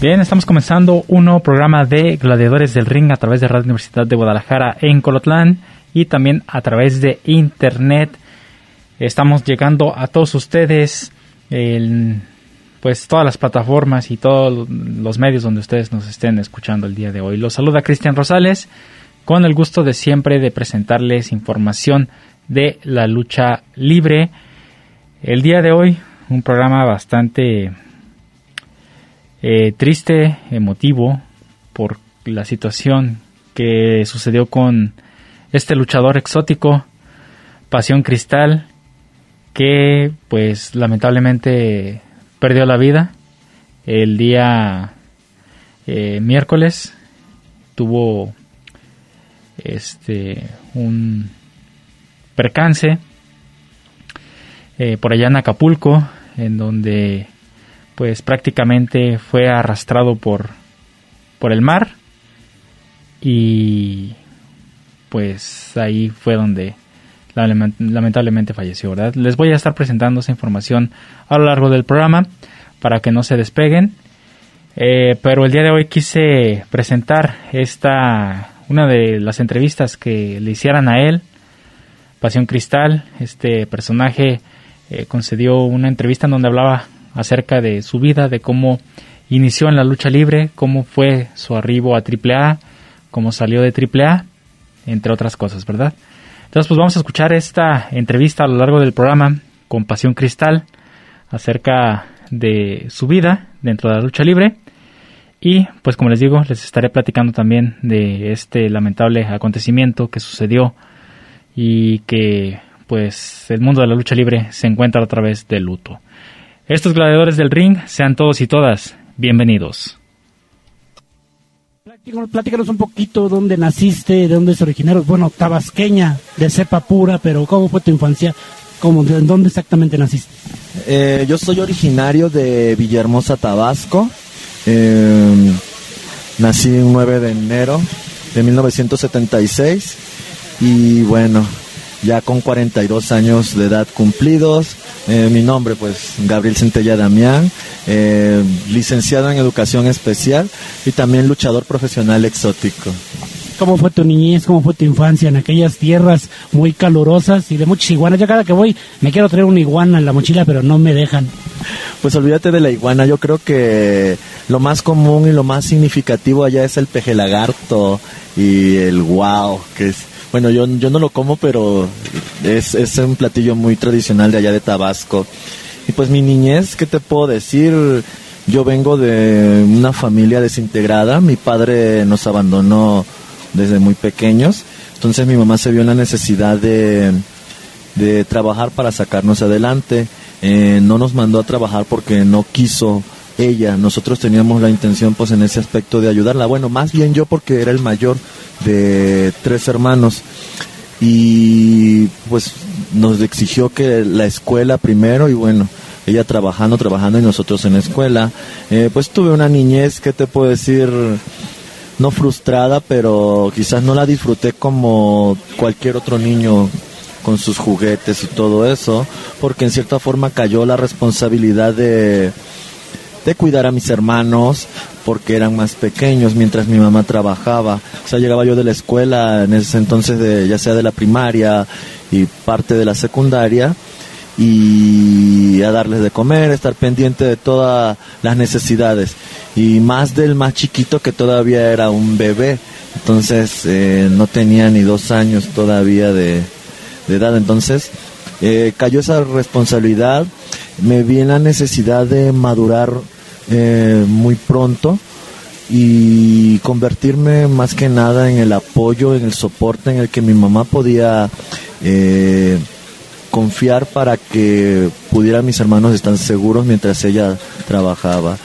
Bien, estamos comenzando un nuevo programa de Gladiadores del Ring a través de Radio Universidad de Guadalajara en Colotlán y también a través de Internet. Estamos llegando a todos ustedes en pues todas las plataformas y todos los medios donde ustedes nos estén escuchando el día de hoy. Los saluda Cristian Rosales con el gusto de siempre de presentarles información de la lucha libre. El día de hoy un programa bastante eh, triste, emotivo, por la situación que sucedió con este luchador exótico, Pasión Cristal, que pues lamentablemente perdió la vida el día eh, miércoles. Tuvo este un percance eh, por allá en Acapulco, en donde pues prácticamente fue arrastrado por, por el mar y pues ahí fue donde lamentablemente falleció, ¿verdad? Les voy a estar presentando esa información a lo largo del programa para que no se despeguen. Eh, pero el día de hoy quise presentar esta una de las entrevistas que le hicieran a él, Pasión Cristal. Este personaje eh, concedió una entrevista en donde hablaba acerca de su vida, de cómo inició en la lucha libre, cómo fue su arribo a AAA, cómo salió de AAA, entre otras cosas, ¿verdad? Entonces, pues vamos a escuchar esta entrevista a lo largo del programa con Pasión Cristal acerca de su vida dentro de la lucha libre. Y pues como les digo, les estaré platicando también de este lamentable acontecimiento que sucedió y que pues el mundo de la lucha libre se encuentra otra vez de luto. Estos gladiadores del ring, sean todos y todas bienvenidos. Platícanos un poquito dónde naciste, de dónde es originario. Bueno, tabasqueña, de cepa pura, pero ¿cómo fue tu infancia? ¿Cómo, ¿De dónde exactamente naciste? Eh, yo soy originario de Villahermosa, Tabasco. Eh, nací el 9 de enero de 1976 y bueno, ya con 42 años de edad cumplidos. Eh, mi nombre, pues, Gabriel Centella Damián, eh, licenciado en Educación Especial y también luchador profesional exótico. ¿Cómo fue tu niñez? ¿Cómo fue tu infancia en aquellas tierras muy calurosas y de muchas iguanas? Yo cada que voy me quiero traer una iguana en la mochila, pero no me dejan. Pues olvídate de la iguana. Yo creo que lo más común y lo más significativo allá es el peje lagarto y el wow, que es bueno, yo, yo no lo como, pero es, es un platillo muy tradicional de allá de Tabasco. Y pues mi niñez, ¿qué te puedo decir? Yo vengo de una familia desintegrada. Mi padre nos abandonó desde muy pequeños. Entonces mi mamá se vio en la necesidad de, de trabajar para sacarnos adelante. Eh, no nos mandó a trabajar porque no quiso ella. Nosotros teníamos la intención pues en ese aspecto de ayudarla. Bueno, más bien yo porque era el mayor de tres hermanos y pues nos exigió que la escuela primero y bueno, ella trabajando, trabajando y nosotros en la escuela. Eh, pues tuve una niñez, que te puedo decir? No frustrada, pero quizás no la disfruté como cualquier otro niño con sus juguetes y todo eso, porque en cierta forma cayó la responsabilidad de de cuidar a mis hermanos porque eran más pequeños mientras mi mamá trabajaba. O sea, llegaba yo de la escuela en ese entonces, de, ya sea de la primaria y parte de la secundaria, y a darles de comer, estar pendiente de todas las necesidades. Y más del más chiquito que todavía era un bebé. Entonces eh, no tenía ni dos años todavía de, edad. Entonces eh, cayó esa responsabilidad. Me vi en la necesidad de madurar eh, muy pronto y convertirme más que nada en el apoyo, en el soporte en el que mi mamá podía eh, confiar para que pudieran mis hermanos estar seguros mientras ella trabajaba.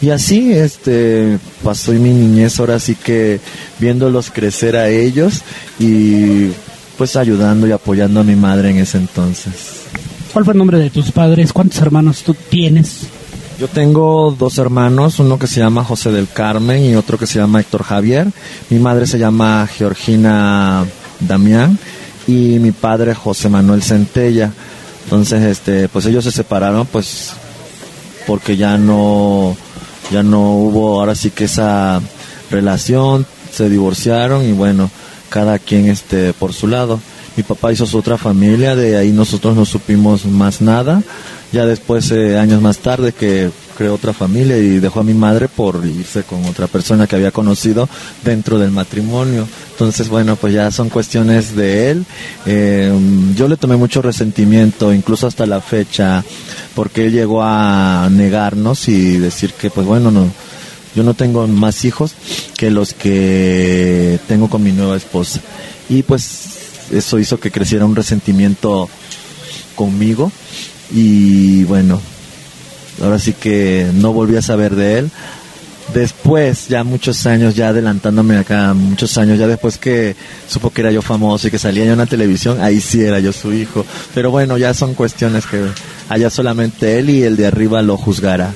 Y así este pasó mi niñez ahora sí que viéndolos crecer a ellos y pues ayudando y apoyando a mi madre en ese entonces. ¿Cuál fue el nombre de tus padres? ¿Cuántos hermanos tú tienes? Yo tengo dos hermanos, uno que se llama José del Carmen y otro que se llama Héctor Javier. Mi madre se llama Georgina Damián y mi padre José Manuel Centella. Entonces, este, pues ellos se separaron, pues, porque ya no, ya no hubo ahora sí que esa relación, se divorciaron y bueno, cada quien este por su lado. Mi papá hizo su otra familia, de ahí nosotros no supimos más nada ya después, eh, años más tarde, que creó otra familia y dejó a mi madre por irse con otra persona que había conocido dentro del matrimonio. Entonces, bueno, pues ya son cuestiones de él. Eh, yo le tomé mucho resentimiento, incluso hasta la fecha, porque él llegó a negarnos y decir que, pues bueno, no, yo no tengo más hijos que los que tengo con mi nueva esposa. Y pues eso hizo que creciera un resentimiento conmigo y bueno, ahora sí que no volví a saber de él. Después, ya muchos años, ya adelantándome acá, muchos años, ya después que supo que era yo famoso y que salía yo en la televisión, ahí sí era yo su hijo. Pero bueno, ya son cuestiones que allá solamente él y el de arriba lo juzgará.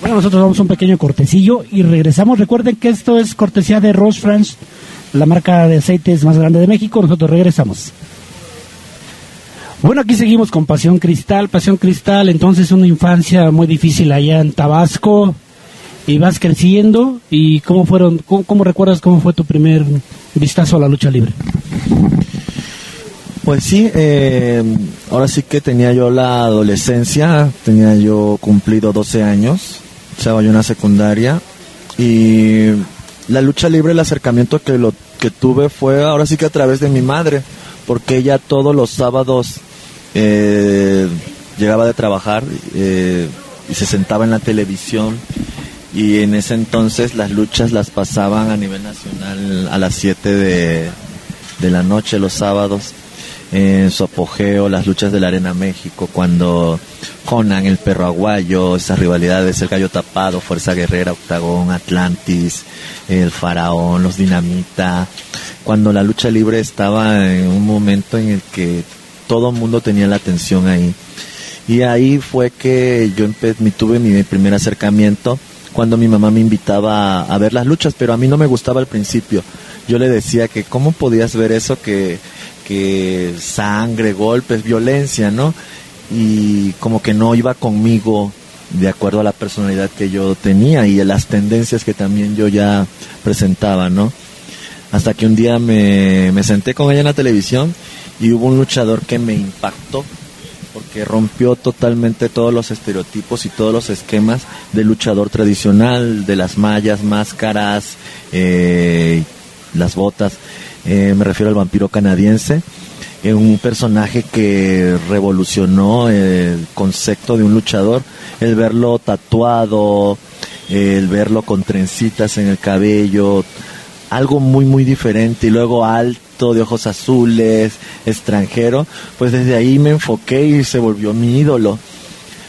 Bueno, nosotros vamos a un pequeño cortecillo y regresamos. Recuerden que esto es cortesía de Rose France, la marca de aceites más grande de México. Nosotros regresamos. Bueno, aquí seguimos con Pasión Cristal. Pasión Cristal, entonces una infancia muy difícil allá en Tabasco. Y vas creciendo. ¿Y cómo fueron, cómo, recuerdas cómo fue tu primer vistazo a la lucha libre? Pues sí, eh, ahora sí que tenía yo la adolescencia, tenía yo cumplido 12 años, estaba yo en secundaria y la lucha libre, el acercamiento que lo que tuve fue ahora sí que a través de mi madre, porque ella todos los sábados eh, llegaba de trabajar eh, y se sentaba en la televisión y en ese entonces las luchas las pasaban a nivel nacional a las 7 de, la noche los sábados en su apogeo las luchas de la Arena México cuando Conan, el perro aguayo, esas rivalidades, el gallo tapado, Fuerza Guerrera, Octagón, Atlantis, el Faraón, los Dinamita, cuando la lucha libre estaba en un momento en el que todo el mundo tenía la atención ahí. Y ahí fue que yo tuve mi primer acercamiento cuando mi mamá me invitaba a, ver las luchas, pero a mí no me gustaba al principio. Yo le decía que cómo podías ver eso, que, que sangre, golpes, violencia, ¿no? Y como que no iba conmigo de acuerdo a la personalidad que yo tenía y a las tendencias que también yo ya presentaba, ¿no? Hasta que un día me, me senté con ella en la televisión y hubo un luchador que me impactó porque rompió totalmente todos los estereotipos y todos los esquemas del luchador tradicional, de las mallas, máscaras, eh, las botas. Eh, me refiero al vampiro canadiense, eh, un personaje que revolucionó el concepto de un luchador, el verlo tatuado, el verlo con trencitas en el cabello, algo muy muy diferente y luego de ojos azules, extranjero, pues desde ahí me enfoqué y se volvió mi ídolo.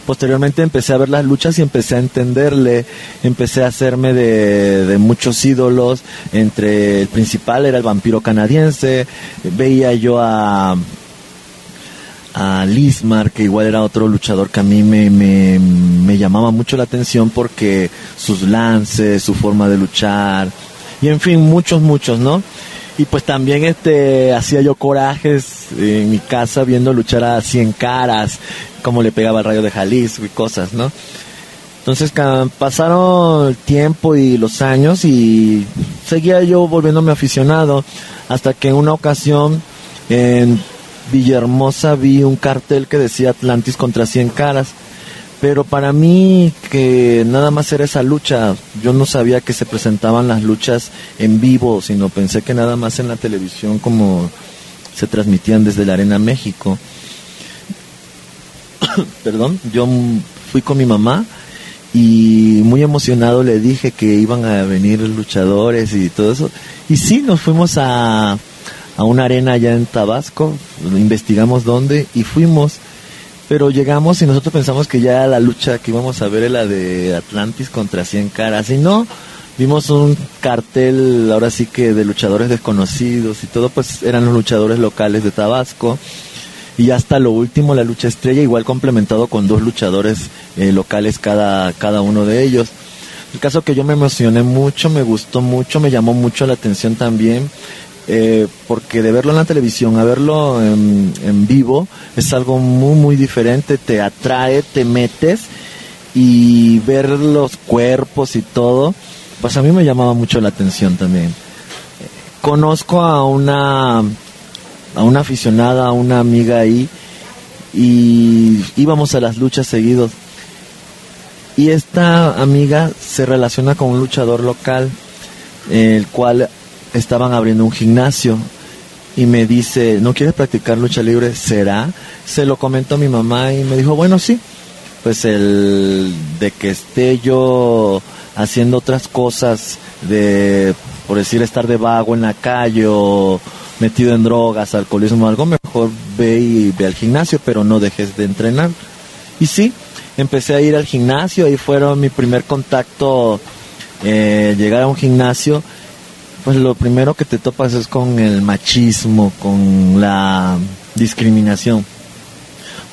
Posteriormente empecé a ver las luchas y empecé a entenderle, empecé a hacerme de, muchos ídolos, entre el principal era el vampiro canadiense, veía yo a, a Lismar, que igual era otro luchador que a mí me, me llamaba mucho la atención porque sus lances, su forma de luchar, y en fin, muchos, muchos, ¿no? Y pues también este hacía yo corajes en mi casa viendo luchar a cien caras, como le pegaba el rayo de Jalisco y cosas, ¿no? Entonces pasaron el tiempo y los años y seguía yo volviéndome aficionado hasta que en una ocasión en Villahermosa vi un cartel que decía Atlantis contra cien caras pero para mí que nada más era esa lucha, yo no sabía que se presentaban las luchas en vivo, sino pensé que nada más en la televisión como se transmitían desde la Arena México. Perdón, yo fui con mi mamá y muy emocionado le dije que iban a venir luchadores y todo eso. Y sí, nos fuimos a, a una arena allá en Tabasco, investigamos dónde y fuimos. Pero llegamos y nosotros pensamos que ya la lucha que íbamos a ver era la de Atlantis contra Cien Caras. Y no, vimos un cartel ahora sí que de luchadores desconocidos y todo, pues eran los luchadores locales de Tabasco y hasta lo último la lucha estrella igual complementado con dos luchadores eh, locales cada, cada uno de ellos. El caso que yo me emocioné mucho, me gustó mucho, me llamó mucho la atención también, eh, porque de verlo en la televisión a verlo en, en, vivo es algo muy, muy diferente, te atrae, te metes y ver los cuerpos y todo, pues a mí me llamaba mucho la atención también. Conozco a una a una aficionada, a una amiga ahí, y íbamos a las luchas seguidos. Y esta amiga se relaciona con un luchador local, el cual estaban abriendo un gimnasio y me dice, ¿no quieres practicar lucha libre? ¿Será? Se lo comentó mi mamá y me dijo, bueno, sí. Pues el de que esté yo haciendo otras cosas, de, por decir, estar de vago en la calle o, metido en drogas, alcoholismo, algo, mejor ve y ve al gimnasio, pero no dejes de entrenar. Y sí, empecé a ir al gimnasio, ahí fueron mi primer contacto, eh, llegar a un gimnasio, pues lo primero que te topas es con el machismo, con la discriminación.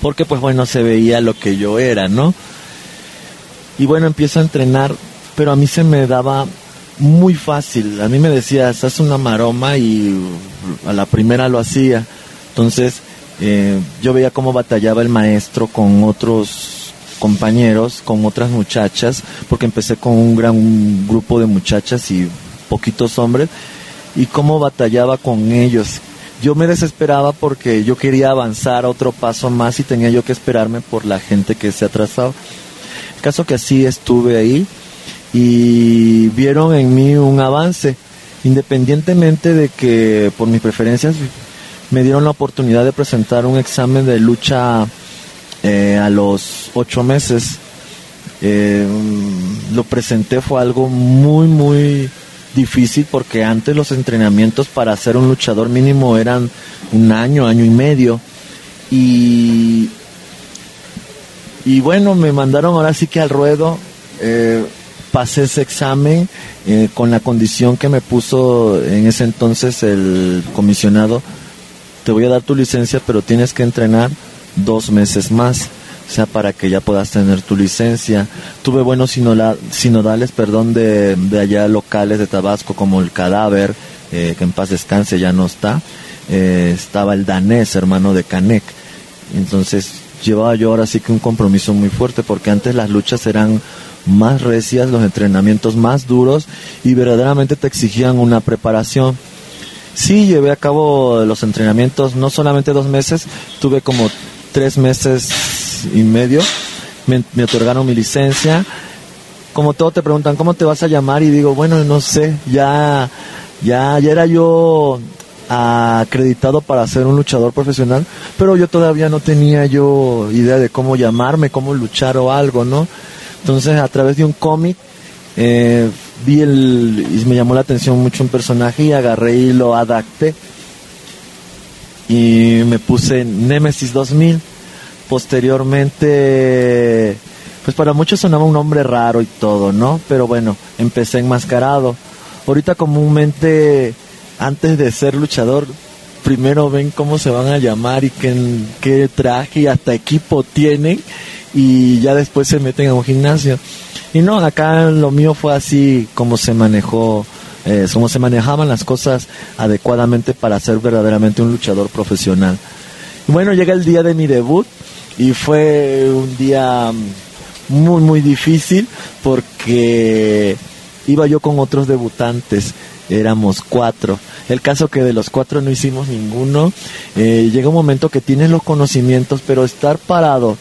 Porque pues bueno, se veía lo que yo era, ¿no? Y bueno, empiezo a entrenar, pero a mí se me daba muy fácil. A mí me decías, haz una maroma y a la primera lo hacía. Entonces, eh, yo veía cómo batallaba el maestro con otros compañeros, con otras muchachas, porque empecé con un gran grupo de muchachas y poquitos hombres, y cómo batallaba con ellos. Yo me desesperaba porque yo quería avanzar otro paso más y tenía yo que esperarme por la gente que se atrasaba. El caso que así estuve ahí y vieron en mí un avance, independientemente de que por mis preferencias me dieron la oportunidad de presentar un examen de lucha eh, a los ocho meses. Eh, lo presenté fue algo muy muy difícil porque antes los entrenamientos para ser un luchador mínimo eran un año, año y medio. Y y bueno me mandaron ahora sí que al ruedo eh, pasé ese examen eh, con la condición que me puso en ese entonces el comisionado, te voy a dar tu licencia, pero tienes que entrenar dos meses más, sea, para que ya puedas tener tu licencia. Tuve buenos sinodales, perdón, de, allá locales de Tabasco, como el cadáver, eh, que en paz descanse ya no está. Eh, estaba el danés, hermano de Canek. Entonces llevaba yo ahora sí que un compromiso muy fuerte, porque antes las luchas eran más recias, los entrenamientos más duros y verdaderamente te exigían una preparación. Sí, llevé a cabo los entrenamientos, no solamente dos meses, tuve como tres meses y medio, me, otorgaron mi licencia. Como todo te preguntan, ¿cómo te vas a llamar? Y digo, bueno, no sé, ya, ya, ya era yo acreditado para ser un luchador profesional, pero yo todavía no tenía yo idea de cómo llamarme, cómo luchar o algo, ¿no? Entonces, a través de un cómic, eh, vi el. y me llamó la atención mucho un personaje y agarré y lo adapté. Y me puse Nemesis 2000. Posteriormente, pues para muchos sonaba un nombre raro y todo, ¿no? Pero bueno, empecé enmascarado. Ahorita comúnmente, antes de ser luchador, primero ven cómo se van a llamar y qué, qué traje y hasta equipo tienen y ya después se meten a un gimnasio. Y no, acá lo mío fue así como se manejó, eh, como se manejaban las cosas adecuadamente para ser verdaderamente un luchador profesional. Y bueno, llega el día de mi debut y fue un día muy, muy difícil porque iba yo con otros debutantes, éramos cuatro. El caso que de los cuatro no hicimos ninguno. Eh, llega un momento que tienes los conocimientos, pero estar parado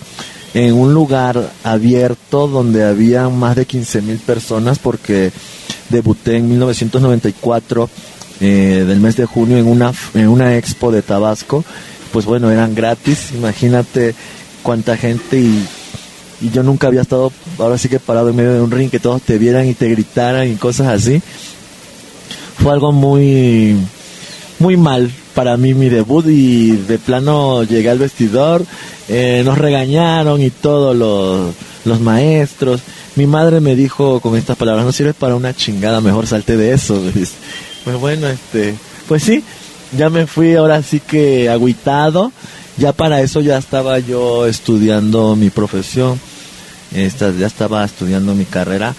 en un lugar abierto donde había más de 15 mil personas porque debuté en 1994 eh, del mes de junio en una, en una expo de Tabasco. Pues bueno, eran gratis, imagínate cuánta gente y y yo nunca había estado, ahora sí que parado en medio de un ring, que todos te vieran y te gritaran y cosas así. Fue algo muy, muy mal para mí mi debut y de plano llegué al vestidor, eh, nos regañaron y todos los, los maestros. Mi madre me dijo con estas palabras, no sirve para una chingada, mejor salte de eso. Pues bueno, este, pues sí, ya me fui ahora sí que agüitado. Ya para eso ya estaba yo estudiando mi profesión, ya estaba estudiando mi carrera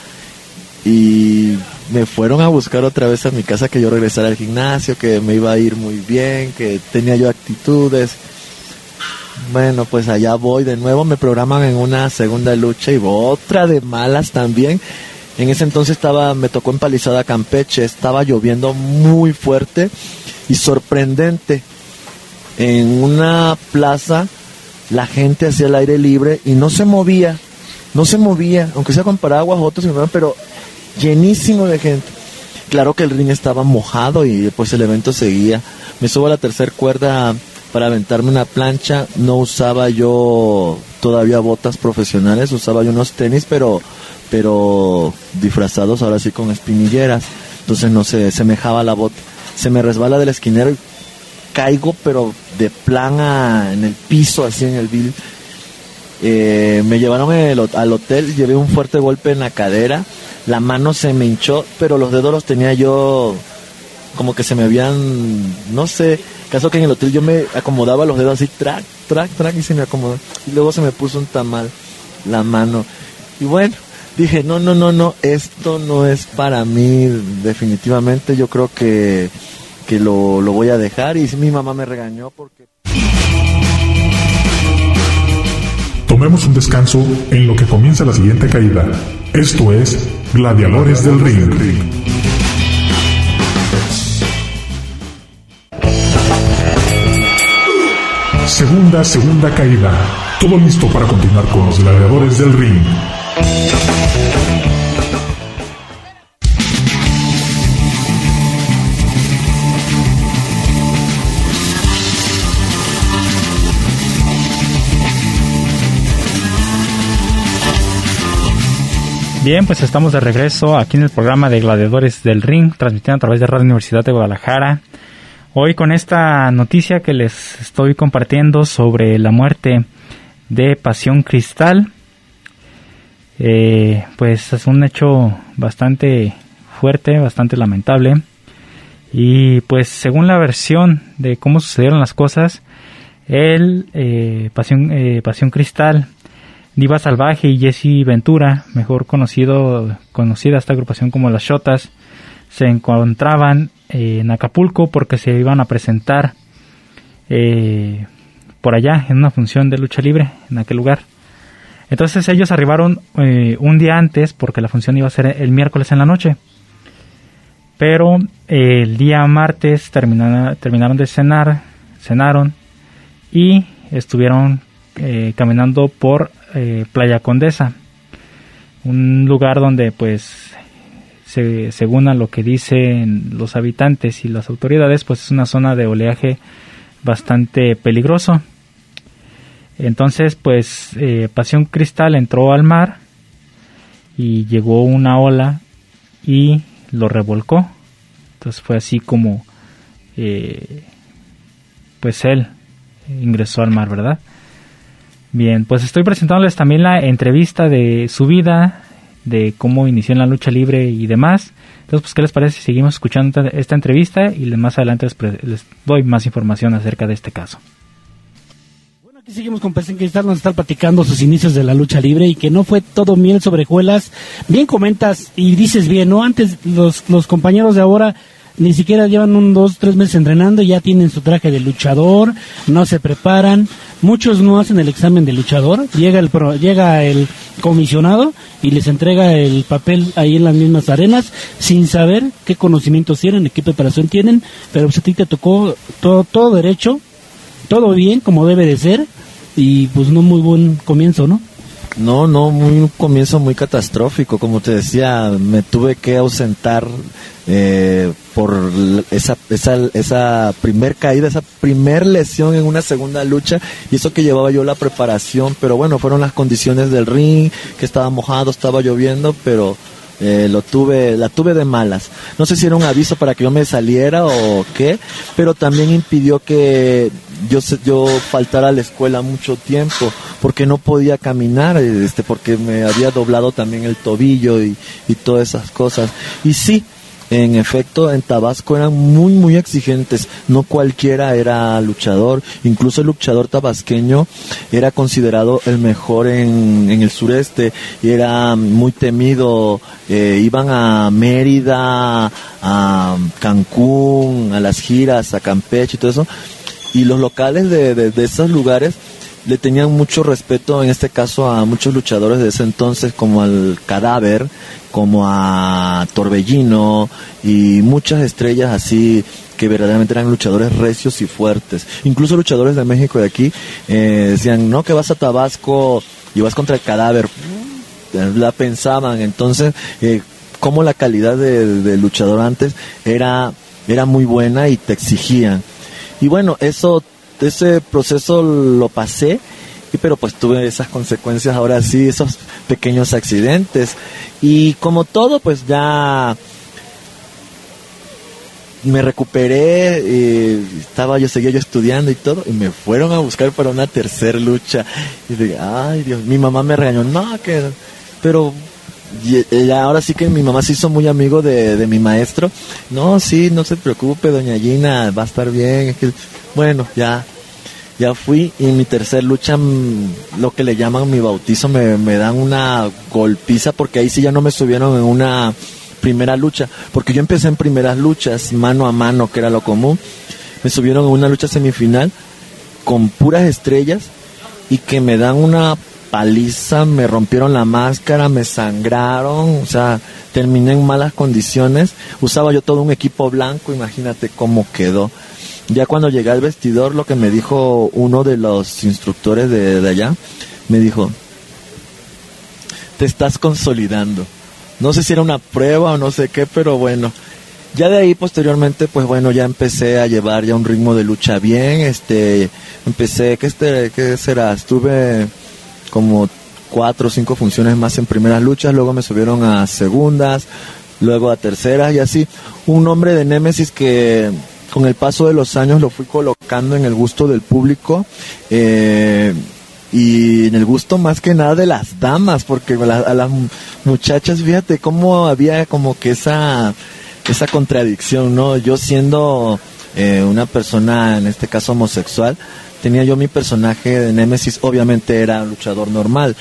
y me fueron a buscar otra vez a mi casa que yo regresara al gimnasio, que me iba a ir muy bien, que tenía yo actitudes. Bueno, pues allá voy de nuevo, me programan en una segunda lucha y otra de malas también. En ese entonces estaba, me tocó empalizada Campeche, estaba lloviendo muy fuerte y sorprendente. En una plaza la gente hacía el aire libre y no se movía, no se movía, aunque sea con paraguas, otros, pero llenísimo de gente. Claro que el ring estaba mojado y pues el evento seguía. Me subo a la tercera cuerda para aventarme una plancha. No usaba yo todavía botas profesionales, usaba yo unos tenis, pero, pero disfrazados ahora sí con espinilleras. Entonces no se semejaba la bota. Se me resbala del esquinero caigo, pero de plana en el piso, así en el bill. Eh, me llevaron al hotel, llevé un fuerte golpe en la cadera la mano se me hinchó, pero los dedos los tenía yo como que se me habían, no sé, caso que en el hotel yo me acomodaba los dedos así, track, track, track, y se me acomodó. Y luego se me puso un tamal la mano. Y bueno, dije, no, no, no, no, esto no es para mí, definitivamente, yo creo que, que lo, lo voy a dejar. Y mi mamá me regañó porque... Tomemos un descanso en lo que comienza la siguiente caída. Esto es Gladiadores del Ring. Segunda, segunda caída. Todo listo para continuar con los gladiadores del ring. Bien, pues estamos de regreso aquí en el programa de Gladiadores del Ring, transmitiendo a través de Radio Universidad de Guadalajara. Hoy con esta noticia que les estoy compartiendo sobre la muerte de Pasión Cristal, eh, pues es un hecho bastante fuerte, bastante lamentable. Y pues según la versión de cómo sucedieron las cosas, el eh, Pasión, eh, Pasión Cristal Diva Salvaje y Jesse Ventura, mejor conocido, conocida esta agrupación como las Shotas, se encontraban eh, en Acapulco porque se iban a presentar eh, por allá en una función de lucha libre en aquel lugar. Entonces ellos arribaron eh, un día antes porque la función iba a ser el miércoles en la noche. Pero el día martes terminaron, terminaron de cenar, cenaron y estuvieron caminando por eh, Playa Condesa, un lugar donde pues según a lo que dicen los habitantes y las autoridades pues es una zona de oleaje bastante peligroso. Entonces pues eh, Pasión Cristal entró al mar y llegó una ola y lo revolcó. Entonces fue así como eh, pues él ingresó al mar, ¿verdad? Bien, pues estoy presentándoles también la entrevista de su vida, de cómo inició en la lucha libre y demás. Entonces, pues, ¿qué les parece si seguimos escuchando esta entrevista y más adelante les, doy más información acerca de este caso? Bueno, aquí seguimos con Pesín Cristal, nos está platicando sus inicios de la lucha libre y que no fue todo miel sobre juelas. Bien comentas y dices bien, ¿no? Antes los, los compañeros de ahora ni siquiera llevan un dos, tres meses entrenando ya tienen su traje de luchador, no se preparan, muchos no hacen el examen de luchador, llega el, llega el comisionado y les entrega el papel ahí en las mismas arenas sin saber qué conocimientos tienen, qué preparación tienen, pero pues a ti te tocó todo, todo derecho, todo bien como debe de ser y pues no muy buen comienzo, ¿no? No, no, muy, un comienzo muy catastrófico. Como te decía, me tuve que ausentar eh, por esa, esa, esa primer caída, esa primer lesión en una segunda lucha. Y eso que llevaba yo la preparación. Pero bueno, fueron las condiciones del ring, que estaba mojado, estaba lloviendo, pero eh, lo tuve, la tuve de malas. No sé si era un aviso para que yo me saliera o qué, pero también impidió que yo yo faltara a la escuela mucho tiempo porque no podía caminar, este, porque me había doblado también el tobillo y, y todas esas cosas. Y sí, en efecto, en Tabasco eran muy, muy exigentes. No cualquiera era luchador. Incluso el luchador tabasqueño era considerado el mejor en, en el sureste. Era muy temido. Eh, iban a Mérida, a Cancún, a las giras, a Campeche y todo eso. Y los locales de, de, esos lugares le tenían mucho respeto, en este caso a muchos luchadores de ese entonces, como al Cadáver, como a Torbellino y muchas estrellas así que verdaderamente eran luchadores recios y fuertes. Incluso luchadores de México de aquí eh, decían, no, que vas a Tabasco y vas contra el Cadáver. La pensaban, entonces, eh, como la calidad de, de luchador antes era, era muy buena y te exigían. Y bueno, eso, ese proceso lo pasé, y pero pues tuve esas consecuencias ahora sí, esos pequeños accidentes. Y como todo, pues ya me recuperé, eh, estaba yo, seguía yo estudiando y todo, y me fueron a buscar para una tercera lucha. Y dije, ay Dios, mi mamá me regañó, no, que, pero y, y ahora sí que mi mamá se hizo muy amigo de, de mi maestro. No, sí, no se preocupe, doña Gina, va a estar bien. Bueno, ya, ya fui y mi tercer lucha, mm, lo que le llaman mi bautizo, me, me dan una golpiza porque ahí sí ya no me subieron en una primera lucha, porque yo empecé en primeras luchas, mano a mano, que era lo común. Me subieron en una lucha semifinal con puras estrellas y que me dan una paliza, me rompieron la máscara, me sangraron, o sea, terminé en malas condiciones. Usaba yo todo un equipo blanco, imagínate cómo quedó. Ya cuando llegué al vestidor, lo que me dijo uno de los instructores de, de allá, me dijo, te estás consolidando. No sé si era una prueba o no sé qué, pero bueno. Ya de ahí posteriormente, pues bueno, ya empecé a llevar ya un ritmo de lucha bien, este, empecé, ¿qué, este, qué será? Estuve como cuatro o cinco funciones más en primeras luchas, luego me subieron a segundas, luego a terceras y así. Un nombre de Némesis que con el paso de los años lo fui colocando en el gusto del público eh, y en el gusto más que nada de las damas, porque a las mu- muchachas, fíjate cómo había como que esa, esa contradicción, ¿no? Yo siendo eh, una persona, en este caso homosexual, tenía yo mi personaje de Némesis, obviamente era luchador normal,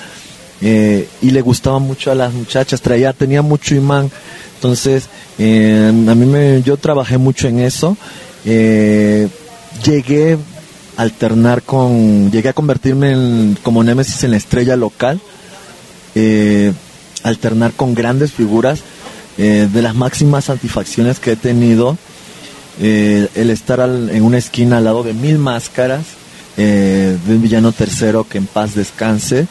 eh, y le gustaba mucho a las muchachas, traía, tenía mucho imán, entonces eh, a mí me, yo trabajé mucho en eso, eh, llegué a alternar con, llegué a convertirme en, como Némesis en la estrella local, eh, alternar con grandes figuras, eh, de las máximas satisfacciones que he tenido, el estar al- en una esquina al lado de mil máscaras, eh, de un villano tercero que en paz descanse,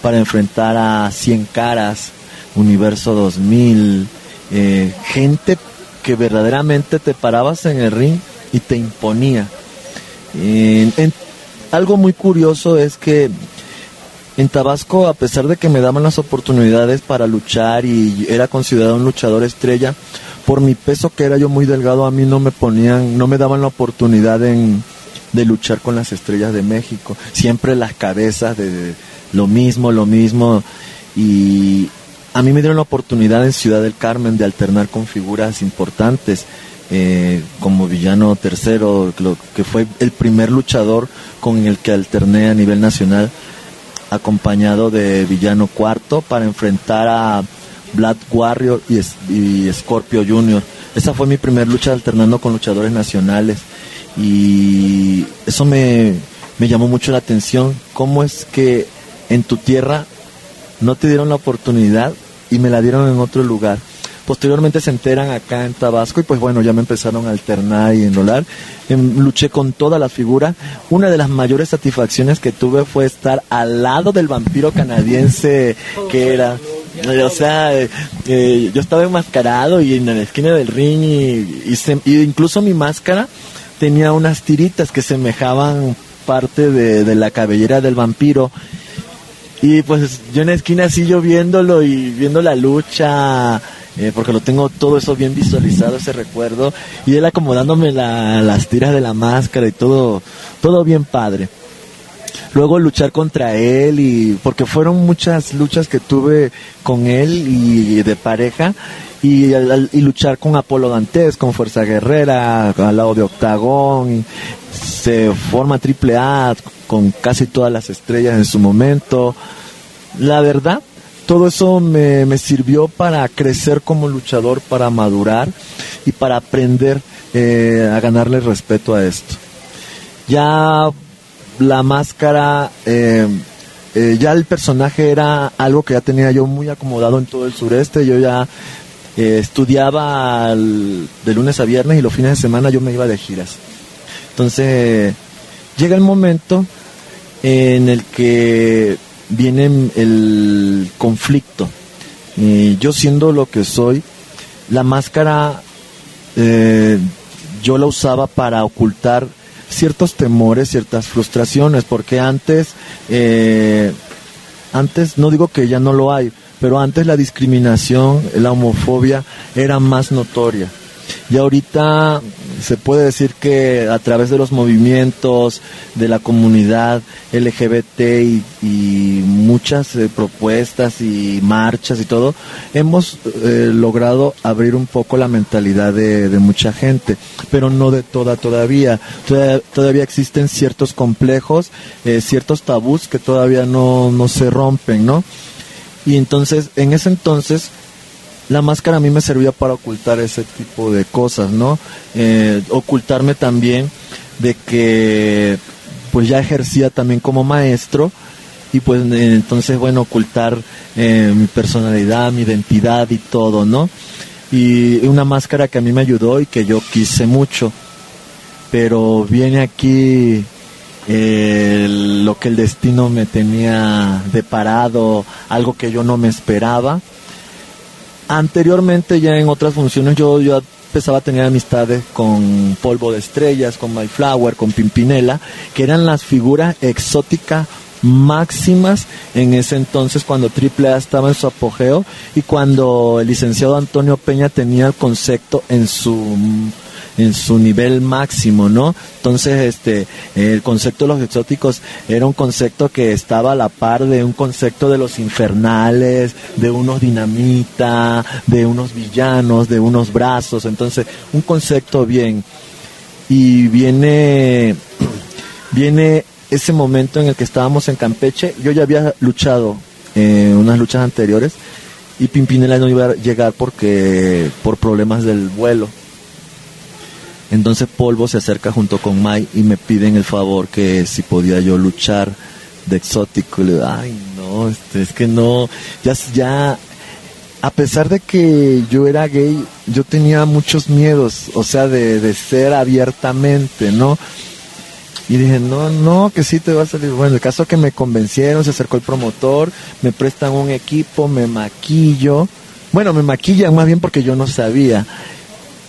para enfrentar a 100 caras, Universo 2000, eh, gente que verdaderamente te parabas en el ring y te imponía. En- algo muy curioso es que en Tabasco, a pesar de que me daban las oportunidades para luchar y era considerado un luchador estrella, por mi peso que era yo muy delgado, a mí no me ponían, no me daban la oportunidad en, de luchar con las estrellas de México. Siempre las cabezas de, lo mismo, lo mismo. Y a mí me dieron la oportunidad en Ciudad del Carmen de alternar con figuras importantes. eh, como villano tercero, que fue el primer luchador con el que alterné a nivel nacional acompañado de Villano Cuarto para enfrentar a Black Warrior y, y Scorpio Junior. Esa fue mi primer lucha alternando con luchadores nacionales y eso me, me llamó mucho la atención. ¿Cómo es que en tu tierra no te dieron la oportunidad y me la dieron en otro lugar? Posteriormente se enteran acá en Tabasco y pues bueno, ya me empezaron a alternar y enrolar. Em, luché con toda la figura. Una de las mayores satisfacciones que tuve fue estar al lado del vampiro canadiense que era. O sea, eh, eh, yo estaba enmascarado y en la esquina del ring y, y incluso mi máscara tenía unas tiritas que semejaban parte de, de la cabellera del vampiro y pues yo en la esquina así yo viéndolo y viendo la lucha, eh, porque lo tengo todo eso bien visualizado, ese recuerdo, y él acomodándome las tiras de la máscara y todo, todo bien padre. Luego luchar contra él y porque fueron muchas luchas que tuve con él y de pareja y, luchar con Apolo Dantes, con Fuerza Guerrera, al lado de Octagón, se forma Triple A con casi todas las estrellas en su momento. La verdad, todo eso me, sirvió para crecer como luchador, para madurar y para aprender eh, a ganarle respeto a esto. Ya la máscara, eh, eh, ya el personaje era algo que ya tenía yo muy acomodado en todo el sureste. Yo ya estudiaba de lunes a viernes y los fines de semana yo me iba de giras. Entonces, llega el momento en el que viene el conflicto. Y yo siendo lo que soy, la máscara eh, yo la usaba para ocultar ciertos temores, ciertas frustraciones, porque antes, eh, antes no digo que ya no lo hay, pero antes la discriminación, la homofobia era más notoria. Y ahorita se puede decir que a través de los movimientos de la comunidad LGBT y, muchas eh, propuestas y marchas y todo, hemos eh, logrado abrir un poco la mentalidad de, mucha gente, pero no de toda todavía. Todavía, existen ciertos complejos, eh, ciertos tabús que todavía no, no se rompen, ¿no? Y entonces, en ese entonces, la máscara a mí me servía para ocultar ese tipo de cosas, ¿no? Eh, ocultarme también de que pues ya ejercía también como maestro y pues entonces bueno ocultar eh, mi personalidad, mi identidad y todo, ¿no? Y una máscara que a mí me ayudó y que yo quise mucho, pero viene aquí lo que el destino me tenía deparado, algo que yo no me esperaba. Anteriormente ya en otras funciones yo ya empezaba a tener amistades con Polvo de Estrellas, con My Flower, con Pimpinela, que eran las figuras exóticas máximas en ese entonces cuando AAA estaba en su apogeo y cuando el licenciado Antonio Peña tenía el concepto en su en su nivel máximo, ¿no? Entonces, este, el concepto de los exóticos era un concepto que estaba a la par de un concepto de los infernales, de unos dinamita, de unos villanos, de unos brazos, entonces, un concepto bien. Y viene, viene ese momento en el que estábamos en Campeche, yo ya había luchado en unas luchas anteriores y Pimpinela no iba a llegar porque por problemas del vuelo entonces Polvo se acerca junto con Mai y me piden el favor que si podía yo luchar de exótico. Y le digo, ay, no, este, es que no, ya, ya, a pesar de que yo era gay, yo tenía muchos miedos, o sea, de, de ser abiertamente, ¿no? Y dije, no, no, que sí te va a salir. Bueno, el caso que me convencieron, se acercó el promotor, me prestan un equipo, me maquillo. Bueno, me maquillan más bien porque yo no sabía.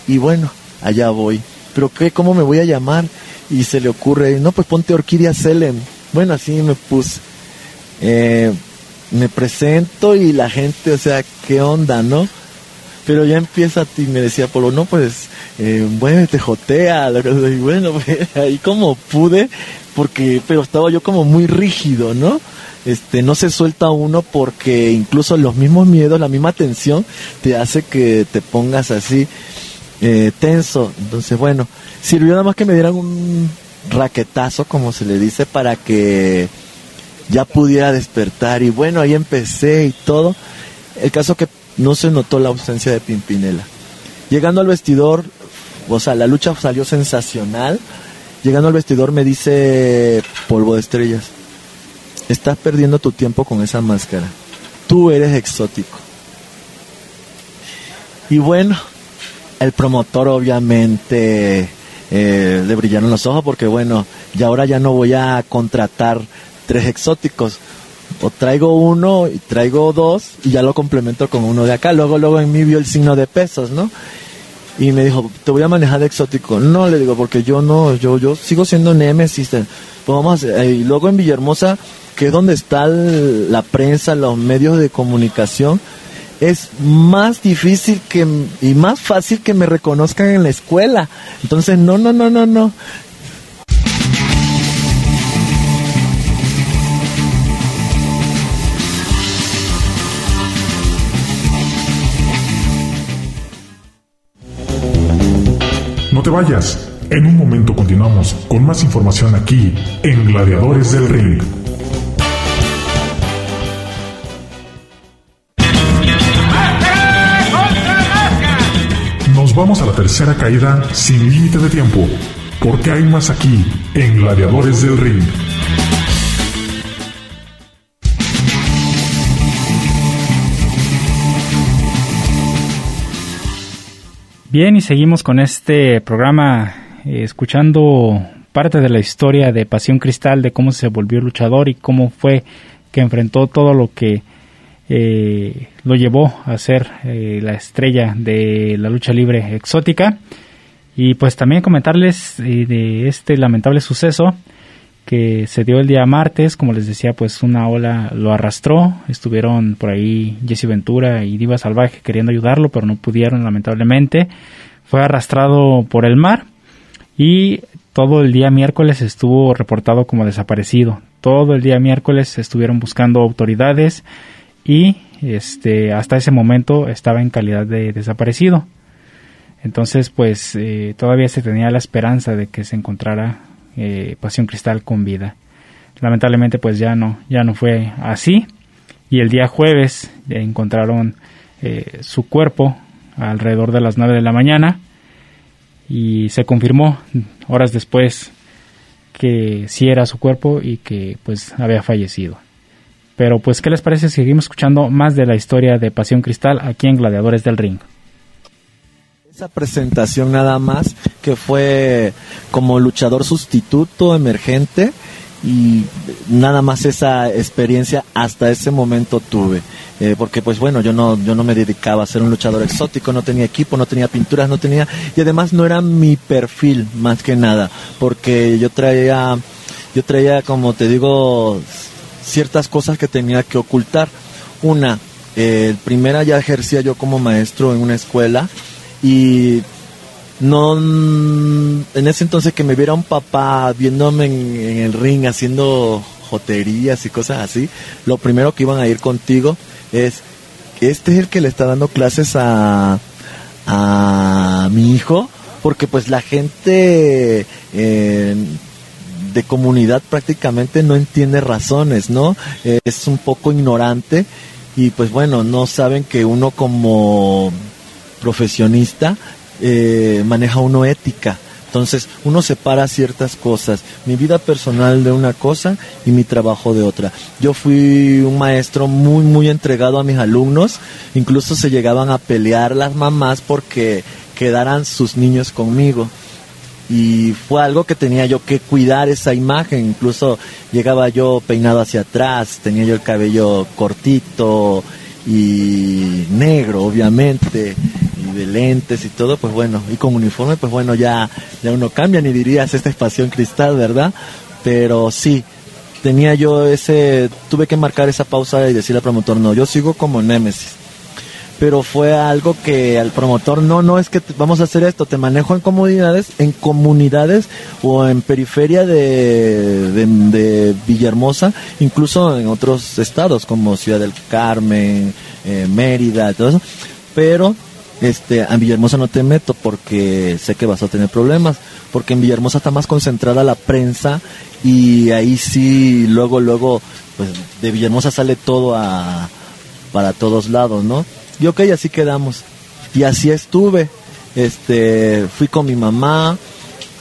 Y bueno, allá voy pero ¿qué? ¿Cómo me voy a llamar? Y se le ocurre, no, pues ponte Orquídea Selem. Bueno, así me puse. Eh, me presento y la gente, o sea, ¿qué onda, no? Pero ya empieza y me decía Polo, no, pues, eh, te jotea. Y bueno, pues, ahí como pude, porque, pero estaba yo como muy rígido, ¿no? Este, no se suelta uno porque incluso los mismos miedos, la misma tensión, te hace que te pongas así. Eh, tenso. Entonces, bueno, sirvió nada más que me dieran un raquetazo, como se le dice, para que ya pudiera despertar. Y bueno, ahí empecé y todo. El caso que no se notó la ausencia de Pimpinela. Llegando al vestidor, o sea, la lucha salió sensacional. Llegando al vestidor me dice Polvo de Estrellas, estás perdiendo tu tiempo con esa máscara. Tú eres exótico. Y bueno, el promotor obviamente eh, le brillaron los ojos porque bueno, y ahora ya no voy a contratar tres exóticos. O traigo uno y traigo dos y ya lo complemento con uno de acá. Luego, luego en mí vio el signo de pesos, ¿no? Y me dijo, te voy a manejar de exótico. No, le digo, porque yo no, yo, yo sigo siendo Nemesis. Pues vamos y luego en Villahermosa, que es donde está la prensa, los medios de comunicación, es más difícil que y más fácil que me reconozcan en la escuela. Entonces, no, no, no, no, no. No te vayas. En un momento continuamos con más información aquí en Gladiadores del Ring. Vamos a la tercera caída sin límite de tiempo, porque hay más aquí en Gladiadores del Ring. Bien, y seguimos con este programa eh, escuchando parte de la historia de Pasión Cristal, de cómo se volvió luchador y cómo fue que enfrentó todo lo que eh, lo llevó a ser eh, la estrella de la lucha libre exótica. Y pues también comentarles de este lamentable suceso que se dio el día martes, como les decía, pues una ola lo arrastró, estuvieron por ahí Jesse Ventura y Diva Salvaje queriendo ayudarlo, pero no pudieron lamentablemente, fue arrastrado por el mar y todo el día miércoles estuvo reportado como desaparecido, todo el día miércoles estuvieron buscando autoridades y este hasta ese momento estaba en calidad de desaparecido. Entonces, pues eh, todavía se tenía la esperanza de que se encontrara eh, Pasión Cristal con vida. Lamentablemente pues ya no, ya no fue así y el día jueves encontraron eh, su cuerpo alrededor de las 9 de la mañana y se confirmó horas después que sí era su cuerpo y que pues había fallecido. Pero pues, ¿qué les parece si seguimos escuchando más de la historia de Pasión Cristal aquí en Gladiadores del Ring? Esa presentación nada más que fue como luchador sustituto emergente y nada más esa experiencia hasta ese momento tuve eh, porque pues bueno yo no yo no me dedicaba a ser un luchador exótico no tenía equipo no tenía pinturas no tenía y además no era mi perfil más que nada porque yo traía yo traía como te digo ciertas cosas que tenía que ocultar. Una eh, primera ya ejercía yo como maestro en una escuela y no en ese entonces que me viera un papá viéndome en, el ring haciendo joterías y cosas así, lo primero que iban a ir contigo es este es el que le está dando clases a, a mi hijo, porque pues la gente eh, de comunidad prácticamente no entiende razones, ¿no? es un poco ignorante y pues bueno, no saben que uno como profesionista eh, maneja uno ética. Entonces uno separa ciertas cosas, mi vida personal de una cosa y mi trabajo de otra. Yo fui un maestro muy, muy entregado a mis alumnos, incluso se llegaban a pelear las mamás porque quedaran sus niños conmigo. Y fue algo que tenía yo que cuidar esa imagen, incluso llegaba yo peinado hacia atrás, tenía yo el cabello cortito y negro, obviamente, de lentes y todo, pues bueno, y con uniforme, pues bueno, ya, ya uno cambia, ni dirías esta es pasión cristal, ¿verdad? Pero sí, tenía yo ese, tuve que marcar esa pausa y decirle al promotor, no, yo sigo como Némesis. Pero fue algo que al promotor, no, no es que vamos a hacer esto, te manejo en comunidades, en comunidades o en periferia de, de, Villahermosa, incluso en otros estados como Ciudad del Carmen, eh, Mérida, todo eso. Pero este, en Villahermosa no te meto porque sé que vas a tener problemas, porque en Villahermosa está más concentrada la prensa y ahí sí, luego, luego, pues de Villahermosa sale todo a, para todos lados, ¿no? Y ok, así quedamos. Y así estuve. Este, fui con mi mamá,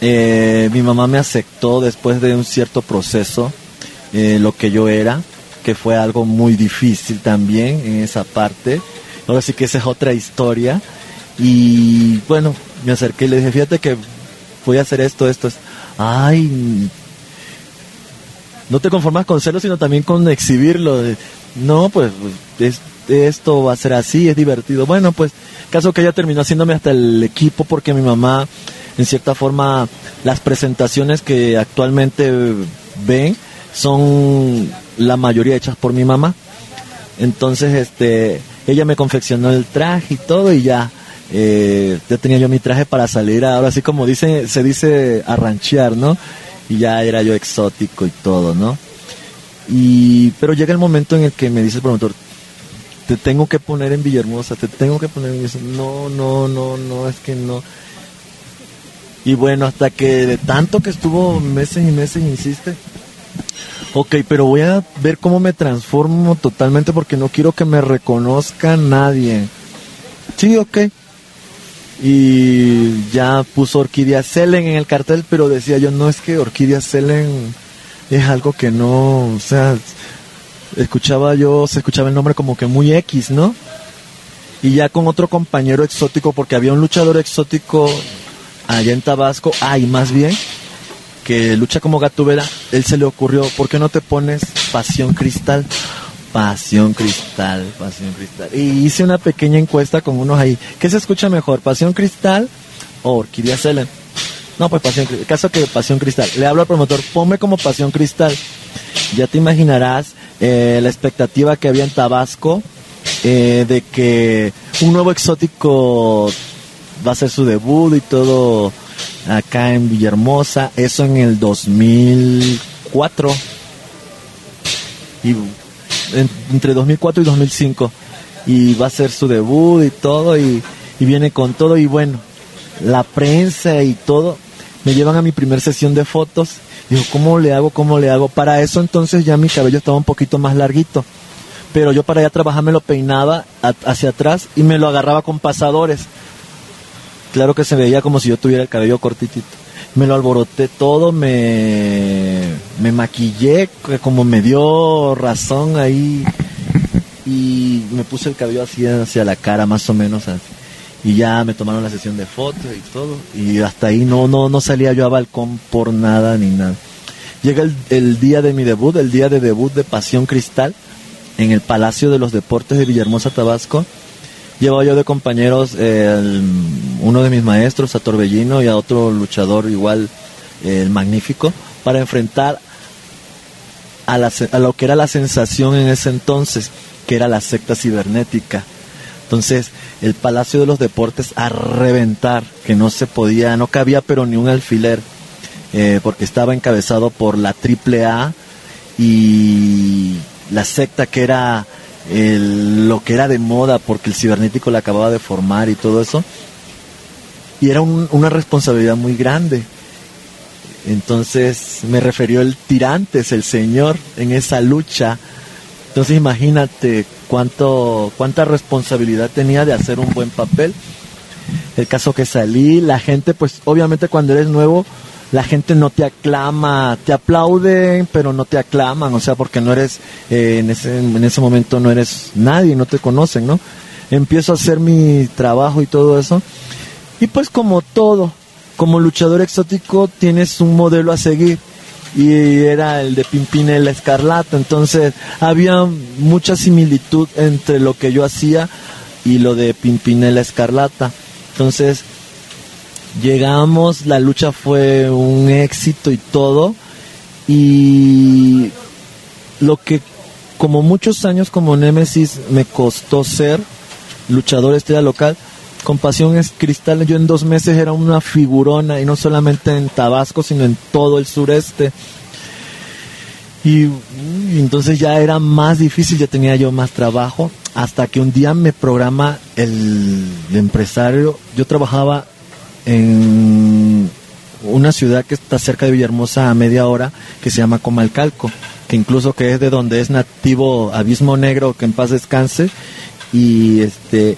eh, mi mamá me aceptó después de un cierto proceso eh, lo que yo era, que fue algo muy difícil también en esa parte Ahora sí que esa es otra historia. Y bueno, me acerqué y le dije, fíjate que voy a hacer esto, esto, esto. Ay, no te conformas con hacerlo, sino también con exhibirlo. No, pues esto va a ser así, es divertido. Bueno, pues caso que ella terminó haciéndome hasta el equipo porque mi mamá, en cierta forma, las presentaciones que actualmente ven son la mayoría hechas por mi mamá. Entonces, este, ella me confeccionó el traje y todo y ya, eh, ya tenía yo mi traje para salir, ahora así como dice, se dice arranchear, ¿no? Y ya era yo exótico y todo, ¿no? Y, pero llega el momento en el que me dice el promotor, te tengo que poner en Villahermosa, te tengo que poner en Villahermosa. No, no, no, no, es que no. Y bueno, hasta que de tanto que estuvo meses y meses, insiste. Ok, pero voy a ver cómo me transformo totalmente porque no quiero que me reconozca nadie. Sí, ok. Y ya puso Orquídea Selen en el cartel, pero decía yo, no es que Orquídea Selen es algo que no, o sea, escuchaba yo, se escuchaba el nombre como que muy X, ¿no? Y ya con otro compañero exótico, porque había un luchador exótico allá en Tabasco, ay, más bien, que lucha como Gatubera, él se le ocurrió, ¿por qué no te pones Pasión Cristal? Pasión Cristal, Pasión Cristal. Y hice una pequeña encuesta con unos ahí. ¿Qué se escucha mejor, Pasión Cristal o Orquídea Selen? No, pues Pasión Cristal. Caso que Pasión Cristal. Le hablo al promotor, ponme como Pasión Cristal. Ya te imaginarás eh, la expectativa que había en Tabasco eh, de que un nuevo exótico va a ser su debut y todo acá en Villahermosa. Eso en el 2004. Y entre 2004 y 2005. Y va a ser su debut y todo. Y, y viene con todo. Y bueno, la prensa y todo me llevan a mi primer sesión de fotos Digo, ¿cómo le hago? ¿Cómo le hago? Para eso entonces ya mi cabello estaba un poquito más larguito. Pero yo para allá trabajar me lo peinaba hacia atrás y me lo agarraba con pasadores. Claro que se veía como si yo tuviera el cabello cortitito. Me lo alboroté todo, me, me maquillé, como me dio razón ahí. Y me puse el cabello así hacia la cara, más o menos así y ya me tomaron la sesión de fotos y todo. Y hasta ahí no no no salía yo a balcón por nada ni nada. Llega el, día de mi debut el día de debut de Pasión Cristal en el Palacio de los Deportes de Villahermosa Tabasco. Llevaba yo de compañeros uno de mis maestros a Torbellino y a otro luchador igual el magnífico para enfrentar a, a lo que era la sensación en ese entonces que era la secta cibernética. Entonces, el Palacio de los Deportes a reventar, que no se podía, no cabía pero ni un alfiler, eh, porque estaba encabezado por la AAA y la secta que era lo que era de moda, porque el cibernético la acababa de formar y todo eso. Y era una responsabilidad muy grande. Entonces me refirió el tirantes, el señor, en esa lucha. Entonces imagínate cuánto, cuánta responsabilidad tenía de hacer un buen papel. El caso que salí, la gente, pues obviamente cuando eres nuevo, la gente no te aclama, te aplauden, pero no te aclaman, o sea, porque no eres, eh, en, ese, en ese momento no eres nadie, no te conocen, ¿no? Empiezo a hacer mi trabajo y todo eso. Y pues como todo, como luchador exótico tienes un modelo a seguir y era el de Pimpinela Escarlata. Entonces había mucha similitud entre lo que yo hacía y lo de Pimpinela Escarlata. Entonces llegamos, la lucha fue un éxito y todo. Y lo que como muchos años como Nemesis me costó ser luchador estrella local, Compasión es Cristal, yo en dos meses era una figurona y no solamente en Tabasco, sino en todo el sureste. Y, entonces ya era más difícil, ya tenía yo más trabajo, hasta que un día me programa el, empresario. Yo trabajaba en una ciudad que está cerca de Villahermosa a media hora, que se llama Comalcalco, que incluso que es de donde es nativo Abismo Negro, que en paz descanse, y este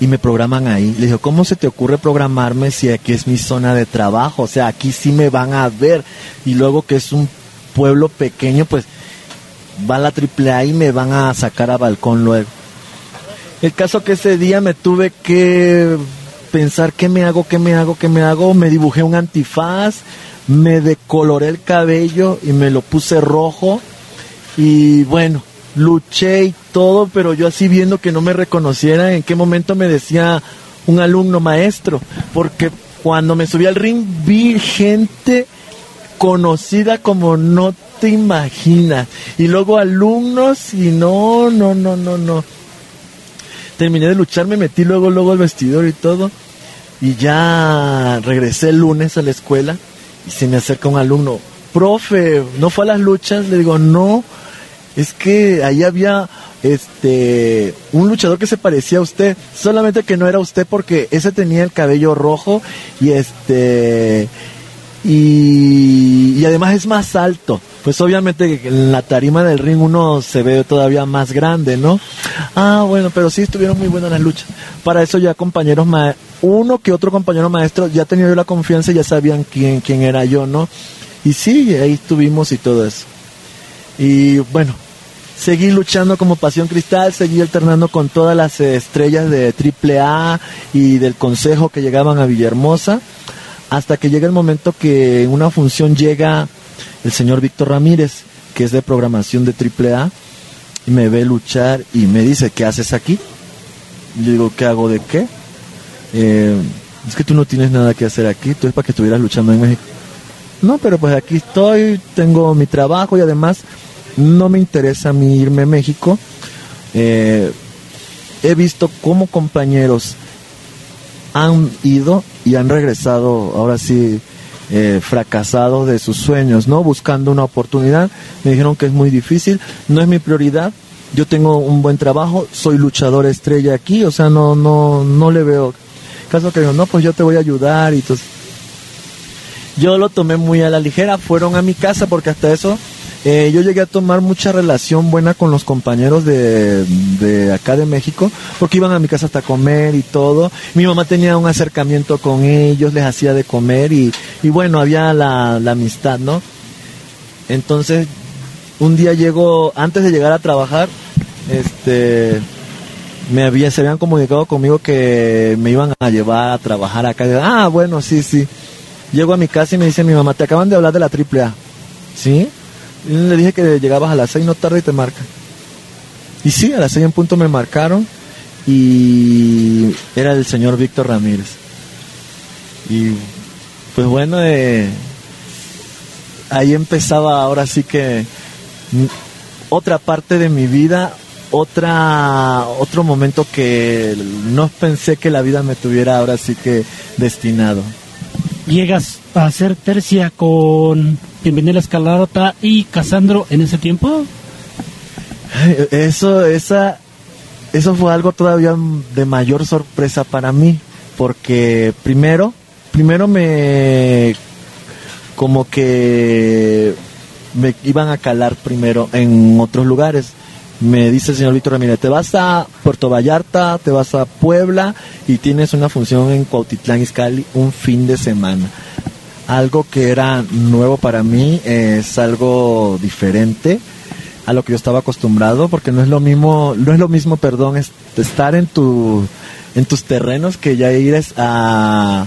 y me programan ahí. Le digo, ¿cómo se te ocurre programarme si aquí es mi zona de trabajo? O sea, aquí sí me van a ver. Y luego que es un pueblo pequeño, pues va la AAA y me van a sacar a balcón luego. El caso que ese día me tuve que pensar qué me hago, qué me hago, qué me hago. Me dibujé un antifaz, me decoloré el cabello y me lo puse rojo. Y bueno, luché y todo, pero yo así viendo que no me reconociera, en qué momento me decía un alumno maestro, porque cuando me subí al ring vi gente conocida como no te imaginas, y luego alumnos y no, no, no, no, no. Terminé de luchar, me metí luego, luego al vestidor y todo, y ya regresé el lunes a la escuela y se me acerca un alumno, profe, ¿no fue a las luchas? Le digo, no, es que ahí había este un luchador que se parecía a usted, solamente que no era usted porque ese tenía el cabello rojo y este y, además es más alto. Pues obviamente en la tarima del ring uno se ve todavía más grande, ¿no? Ah, bueno, pero sí estuvieron muy buenas las luchas. Para eso ya compañeros ma uno que otro compañero maestro ya tenía yo la confianza y ya sabían quién quién era yo, ¿no? Y sí, ahí estuvimos y todo eso. Y bueno, seguí luchando como Pasión Cristal, seguí alternando con todas las estrellas de AAA y del Consejo que llegaban a Villahermosa, hasta que llega el momento que en una función llega el señor Víctor Ramírez, que es de programación de AAA, y me ve luchar y me dice, ¿qué haces aquí? Y yo digo, ¿qué hago de qué? Eh, es que tú no tienes nada que hacer aquí, tú es para que estuvieras luchando en México. No, pero pues aquí estoy, tengo mi trabajo y además no me interesa a mí irme a México. Eh, he visto cómo compañeros han ido y han regresado, ahora sí, eh, fracasados de sus sueños, ¿no? Buscando una oportunidad. Me dijeron que es muy difícil, no es mi prioridad. Yo tengo un buen trabajo, soy luchador estrella aquí, o sea, no, no, no le veo caso que digo, no, pues yo te voy a ayudar y entonces yo lo tomé muy a la ligera, fueron a mi casa porque hasta eso eh, yo llegué a tomar mucha relación buena con los compañeros de, de, acá de México, porque iban a mi casa hasta comer y todo. Mi mamá tenía un acercamiento con ellos, les hacía de comer y, y bueno, había la, la amistad, ¿no? Entonces, un día llego, antes de llegar a trabajar, este, me había, se habían comunicado conmigo que me iban a llevar a trabajar acá. Ah, bueno, sí, sí. Llego a mi casa y me dice mi mamá, te acaban de hablar de la AAA. ¿Sí? Le dije que llegabas a las seis, no tarde y te marcan. Y sí, a las seis en punto me marcaron y era el señor Víctor Ramírez. Y pues bueno, eh, ahí empezaba ahora sí que otra parte de mi vida, otra otro momento que no pensé que la vida me tuviera ahora sí que destinado. Llegas a hacer tercia con Bienvenido a Escalarota y Casandro en ese tiempo. Eso, esa, eso fue algo todavía de mayor sorpresa para mí, porque primero, primero me, como que me iban a calar primero en otros lugares. Me dice el señor Víctor Ramírez, te vas a Puerto Vallarta, te vas a Puebla y tienes una función en Cuautitlán Izcalli un fin de semana. Algo que era nuevo para mí, es algo diferente a lo que yo estaba acostumbrado, porque no es lo mismo, no es lo mismo, perdón, es estar en tu, en tus terrenos que ya ir a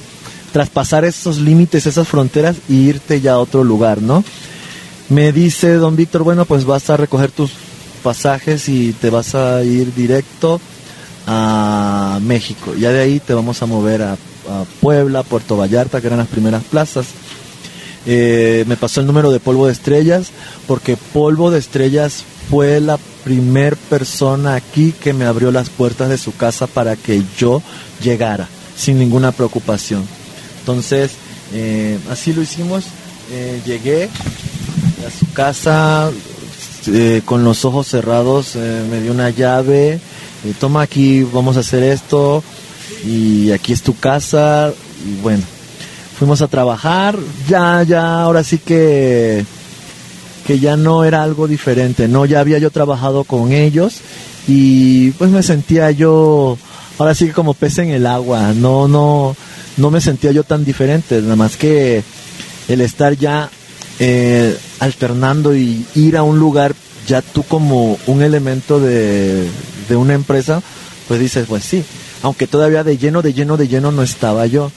traspasar esos límites, esas fronteras y irte ya a otro lugar, ¿no? Me dice don Víctor, bueno, pues vas a recoger tus pasajes y te vas a ir directo a México. Ya de ahí te vamos a mover a, a Puebla, Puerto Vallarta, que eran las primeras plazas. Eh, me pasó el número de Polvo de Estrellas, porque Polvo de Estrellas fue la primer persona aquí que me abrió las puertas de su casa para que yo llegara, sin ninguna preocupación. Entonces, eh, así lo hicimos. Eh, llegué a su casa, con los ojos cerrados, me dio una llave, toma aquí, vamos a hacer esto, y aquí es tu casa, y bueno, fuimos a trabajar, ya, ya, ahora sí que, que ya no era algo diferente, no, ya había yo trabajado con ellos, y pues me sentía yo, ahora sí que como pez en el agua, no, no, no me sentía yo tan diferente, nada más que el estar ya eh, alternando y ir a un lugar ya tú como un elemento de, de una empresa, pues dices, pues sí, aunque todavía de lleno, de lleno, de lleno no estaba yo.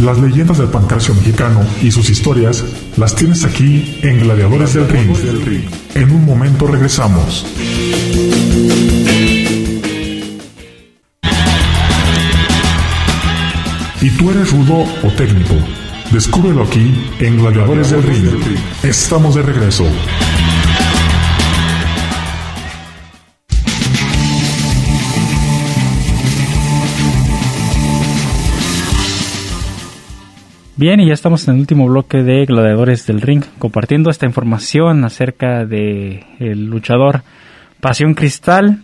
Las leyendas del pancracio mexicano y sus historias las tienes aquí en Gladiadores del Ring. En un momento regresamos. ¿Y tú eres rudo o técnico? Descúbrelo aquí en Gladiadores del Ring. Estamos de regreso. Bien, y ya estamos en el último bloque de Gladiadores del Ring, compartiendo esta información acerca de el luchador Pasión Cristal,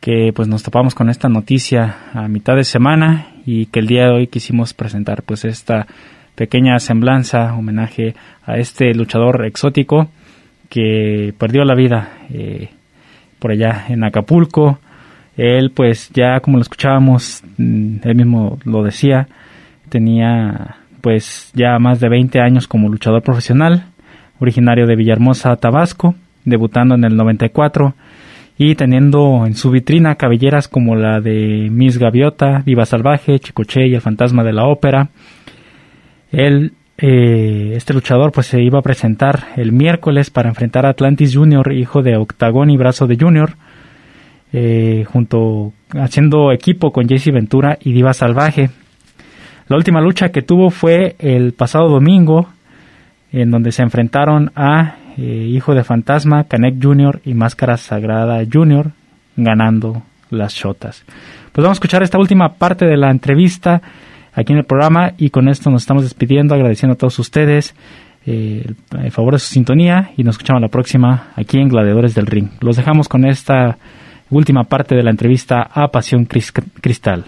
que pues nos topamos con esta noticia a mitad de semana y que el día de hoy quisimos presentar pues esta pequeña semblanza, homenaje a este luchador exótico que perdió la vida eh, por allá en Acapulco. Él pues ya como lo escuchábamos, mm, él mismo lo decía, tenía pues ya más de 20 años como luchador profesional, originario de Villahermosa, Tabasco, debutando en el 94 y teniendo en su vitrina cabelleras como la de Miss Gaviota, Diva Salvaje, Chicoche y el Fantasma de la Ópera. Él, eh, este luchador, pues se iba a presentar el miércoles para enfrentar a Atlantis Junior, hijo de Octagón y Brazo de Junior, eh, junto haciendo equipo con Jesse Ventura y Diva Salvaje. La última lucha que tuvo fue el pasado domingo, en donde se enfrentaron a eh, Hijo de Fantasma, Canek Jr. y Máscara Sagrada Jr., ganando las shotas. Pues vamos a escuchar esta última parte de la entrevista aquí en el programa y con esto nos estamos despidiendo, agradeciendo a todos ustedes eh, el favor de su sintonía y nos escuchamos la próxima aquí en Gladiadores del Ring. Los dejamos con esta última parte de la entrevista a Pasión Cristal.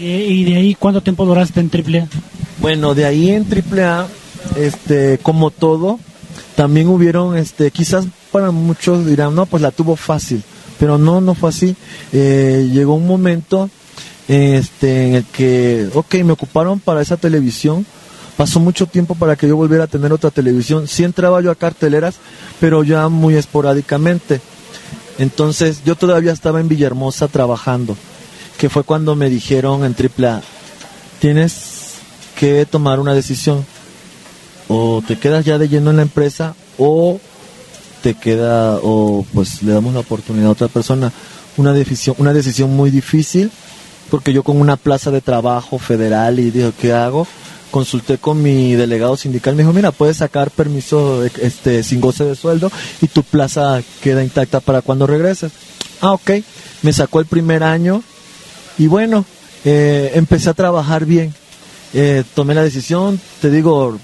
¿Y de, ahí cuánto tiempo duraste en AAA? Bueno, de ahí en AAA, este, como todo, también hubieron, este, quizás para muchos dirán, no, pues la tuvo fácil, pero no, no fue así. Eh, llegó un momento este, en el que, ok, me ocuparon para esa televisión, pasó mucho tiempo para que yo volviera a tener otra televisión. Sí entraba yo a carteleras, pero ya muy esporádicamente. Entonces yo todavía estaba en Villahermosa trabajando que fue cuando me dijeron en AAA, tienes que tomar una decisión, o te quedas ya de lleno en la empresa, o te queda, o pues le damos la oportunidad a otra persona. Una decisión, una decisión muy difícil, porque yo con una plaza de trabajo federal y dijo, ¿qué hago? consulté con mi delegado sindical, me dijo, mira, puedes sacar permiso este, sin goce de sueldo y tu plaza queda intacta para cuando regreses. Ah, ok. Me sacó el primer año y bueno, eh, empecé a trabajar bien. Eh, tomé la decisión, te digo,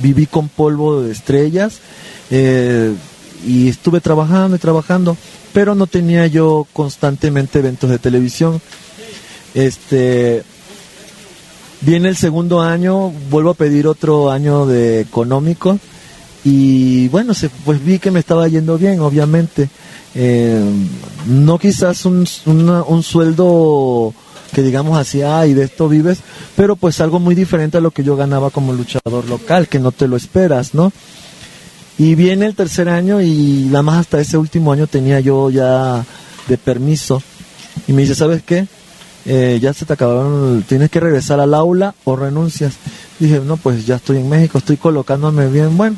viví con polvo de estrellas eh, y estuve trabajando y trabajando, pero no tenía yo constantemente eventos de televisión. Este, viene el segundo año, vuelvo a pedir otro año de económico y bueno, se, pues vi que me estaba yendo bien, obviamente. Eh, no quizás un, un sueldo que digamos así, ah, y de esto vives, pero pues algo muy diferente a lo que yo ganaba como luchador local, que no te lo esperas, ¿no? Y viene el tercer año y nada más hasta ese último año tenía yo ya de permiso. Y me dice, ¿sabes qué? Eh, ya se te acabaron, tienes que regresar al aula o renuncias. Dije, no, pues ya estoy en México, estoy colocándome bien. Bueno,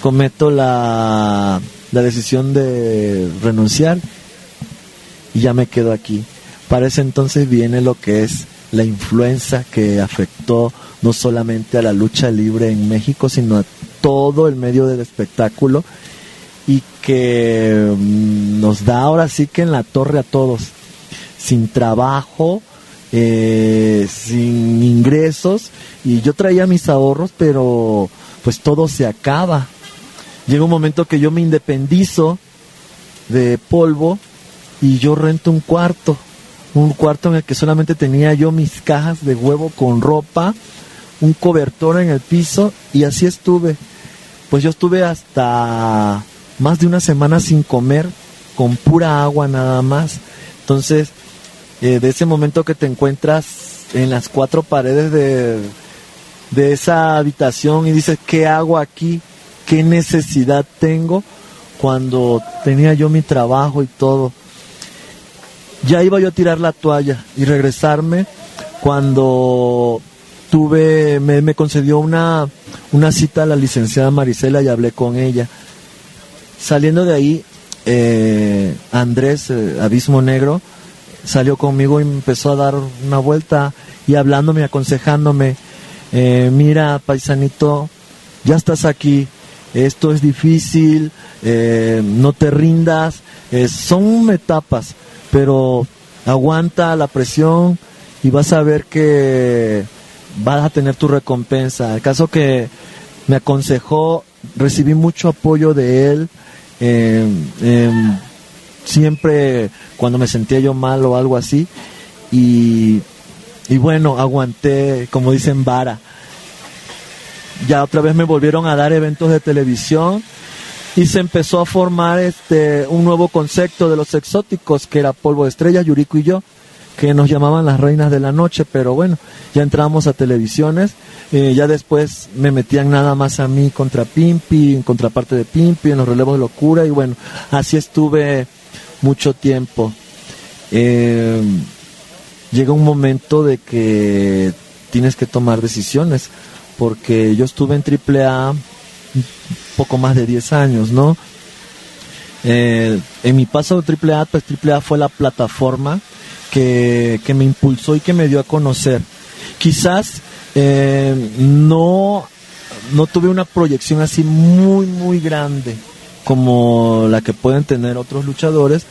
cometo la, la decisión de renunciar y ya me quedo aquí. Para ese entonces viene lo que es la influenza que afectó no solamente a la lucha libre en México, sino a todo el medio del espectáculo y que mm, nos da ahora sí que en la torre a todos, sin trabajo, eh, sin ingresos, y yo traía mis ahorros, pero pues todo se acaba. Llega un momento que yo me independizo de polvo y yo rento un cuarto, un cuarto en el que solamente tenía yo mis cajas de huevo con ropa, un cobertor en el piso y así estuve. Pues yo estuve hasta más de una semana sin comer, con pura agua nada más. Entonces, eh, de ese momento que te encuentras en las cuatro paredes de, de esa habitación y dices, ¿qué hago aquí? ¿Qué necesidad tengo? cuando tenía yo mi trabajo y todo. Ya iba yo a tirar la toalla y regresarme cuando tuve, me, concedió una, una cita a la licenciada Marisela y hablé con ella. Saliendo de ahí, eh, Andrés, eh, Abismo Negro, salió conmigo y empezó a dar una vuelta y hablándome, aconsejándome, eh, mira, paisanito, ya estás aquí, esto es difícil, no te rindas, son etapas, pero aguanta la presión y vas a ver que vas a tener tu recompensa. El caso que me aconsejó, recibí mucho apoyo de él. siempre cuando me sentía yo mal o algo así. Y, y bueno, aguanté, como dicen, vara. Ya otra vez me volvieron a dar eventos de televisión y se empezó a formar este un nuevo concepto de los exóticos que era Polvo de Estrella, Yuriko y yo que nos llamaban las reinas de la noche, pero bueno, ya entramos a televisiones, eh, ya después me metían nada más a mí contra Pimpi, en contraparte de Pimpi, en los relevos de locura, y bueno, así estuve mucho tiempo. Eh, llega un momento de que tienes que tomar decisiones, porque yo estuve en AAA poco más de 10 años, ¿no? Eh, en mi paso de AAA, pues AAA fue la plataforma que, me impulsó y que me dio a conocer. Quizás eh, no, no tuve una proyección así muy, muy grande como la que pueden tener otros luchadores,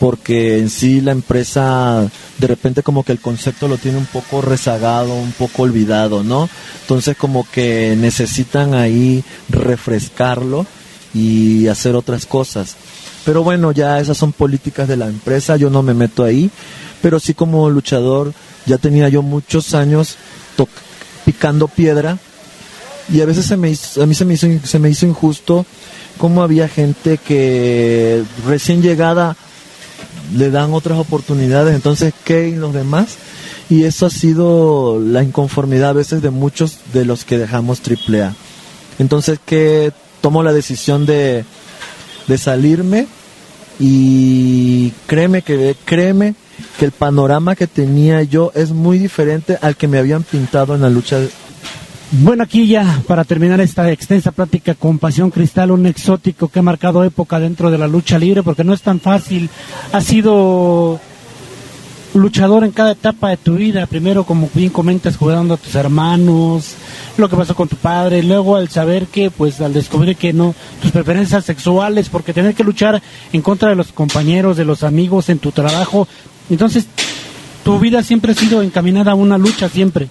porque en sí la empresa de repente como que el concepto lo tiene un poco rezagado, un poco olvidado, ¿no? Entonces como que necesitan ahí refrescarlo y hacer otras cosas. Pero bueno, ya esas son políticas de la empresa, yo no me meto ahí pero sí como luchador ya tenía yo muchos años picando piedra y a veces se me a mí hizo, se me hizo injusto cómo había gente que recién llegada le dan otras oportunidades, entonces ¿qué y los demás? Y eso ha sido la inconformidad a veces de muchos de los que dejamos AAA. Entonces que tomo la decisión de, de salirme y créeme que créeme que el panorama que tenía yo es muy diferente al que me habían pintado en la lucha. Bueno, aquí ya para terminar esta extensa plática con Pasión Cristal, un exótico que ha marcado época dentro de la lucha libre, porque no es tan fácil. Ha sido luchador en cada etapa de tu vida. Primero, como bien comentas, jugando a tus hermanos, lo que pasó con tu padre. Luego, al saber que, pues, al descubrir que no, tus preferencias sexuales, porque tener que luchar en contra de los compañeros, de los amigos en tu trabajo, entonces, tu vida siempre ha sido encaminada a una lucha, siempre.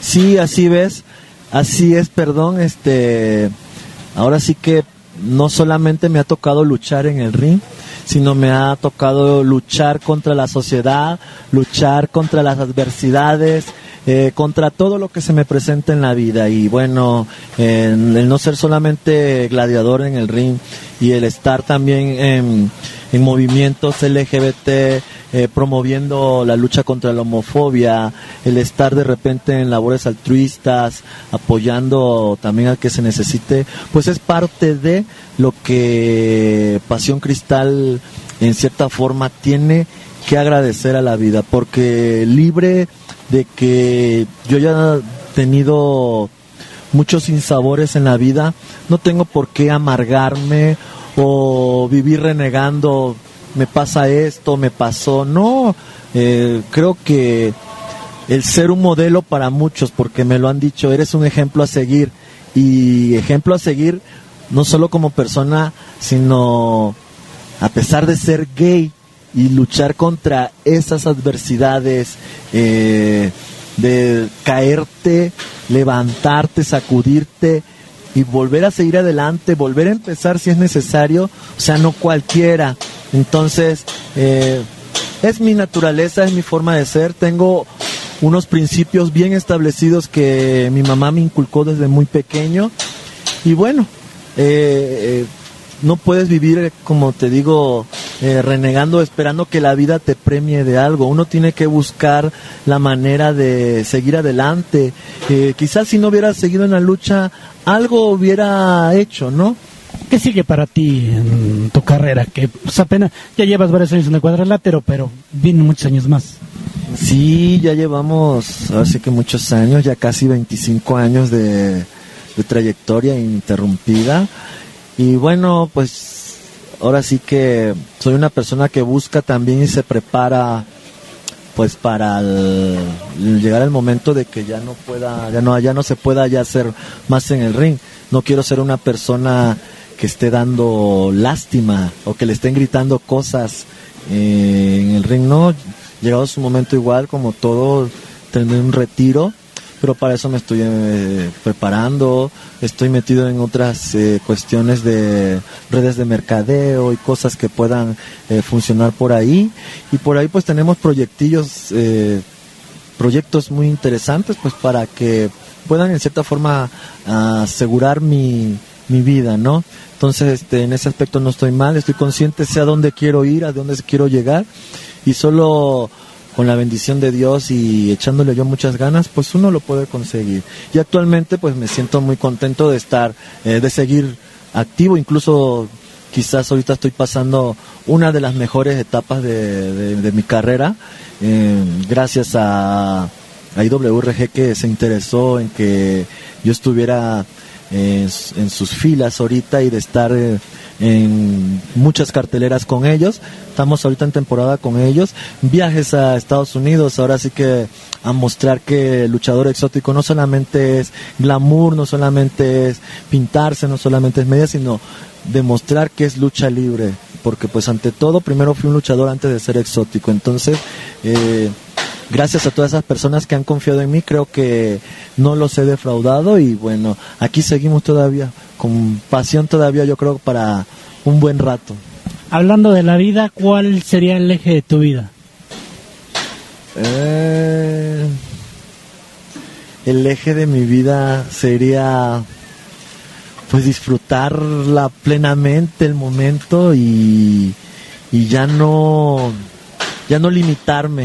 Sí, así ves, así es, perdón, este, ahora sí que no solamente me ha tocado luchar en el ring, sino me ha tocado luchar contra la sociedad, luchar contra las adversidades, eh, contra todo lo que se me presenta en la vida. Y bueno, el no ser solamente gladiador en el ring y el estar también en, en movimientos LGBT, eh, promoviendo la lucha contra la homofobia, el estar de repente en labores altruistas, apoyando también al que se necesite, pues es parte de lo que Pasión Cristal en cierta forma tiene que agradecer a la vida, porque libre de que yo ya he tenido muchos sinsabores en la vida, no tengo por qué amargarme o vivir renegando, me pasa esto, me pasó, no, eh, creo que el ser un modelo para muchos, porque me lo han dicho, eres un ejemplo a seguir. Y ejemplo a seguir no solo como persona, sino a pesar de ser gay, y luchar contra esas adversidades, eh, de caerte, levantarte, sacudirte y volver a seguir adelante, volver a empezar si es necesario, o sea, no cualquiera. Entonces, eh, es mi naturaleza, es mi forma de ser, tengo unos principios bien establecidos que mi mamá me inculcó desde muy pequeño y bueno, eh, no puedes vivir, como te digo, eh, renegando, esperando que la vida te premie de algo. Uno tiene que buscar la manera de seguir adelante. Eh, quizás si no hubiera seguido en la lucha, algo hubiera hecho, ¿no? ¿Qué sigue para ti en tu carrera? Que pues, apenas ya llevas varios años en el cuadrilátero, pero vienen muchos años más. Sí, ya llevamos, así que muchos años, ya casi 25 años de, trayectoria ininterrumpida. Y bueno, pues ahora sí que soy una persona que busca también y se prepara pues para llegar al momento de que ya no pueda, ya no, ya no se pueda ya hacer más en el ring. No quiero ser una persona que esté dando lástima o que le estén gritando cosas eh, en el ring. No, llegado su momento igual como todo, tener un retiro pero para eso me estoy eh, preparando, estoy metido en otras eh, cuestiones de redes de mercadeo y cosas que puedan eh, funcionar por ahí. Y por ahí pues tenemos proyectillos, proyectos muy interesantes pues para que puedan en cierta forma asegurar mi, mi vida, ¿no? Entonces, este, en ese aspecto no estoy mal, estoy consciente sé a dónde quiero ir, a dónde quiero llegar y solo con la bendición de Dios y echándole yo muchas ganas, pues uno lo puede conseguir. Y actualmente pues me siento muy contento de estar, eh, de seguir activo, incluso quizás ahorita estoy pasando una de las mejores etapas de, mi carrera, eh, gracias a, a IWRG que se interesó en que yo estuviera en, sus filas ahorita y de estar eh, en muchas carteleras con ellos. Estamos ahorita en temporada con ellos. Viajes a Estados Unidos, ahora sí que a mostrar que luchador exótico no solamente es glamour, no solamente es pintarse, no solamente es media, sino demostrar que es lucha libre. Porque pues ante todo, primero fui un luchador antes de ser exótico. Entonces, eh, gracias a todas esas personas que han confiado en mí, creo que no los he defraudado y bueno, aquí seguimos todavía, con pasión todavía yo creo para un buen rato. Hablando de la vida, ¿cuál sería el eje de tu vida? Eh, el eje de mi vida sería pues disfrutarla plenamente el momento y, y ya no ya no limitarme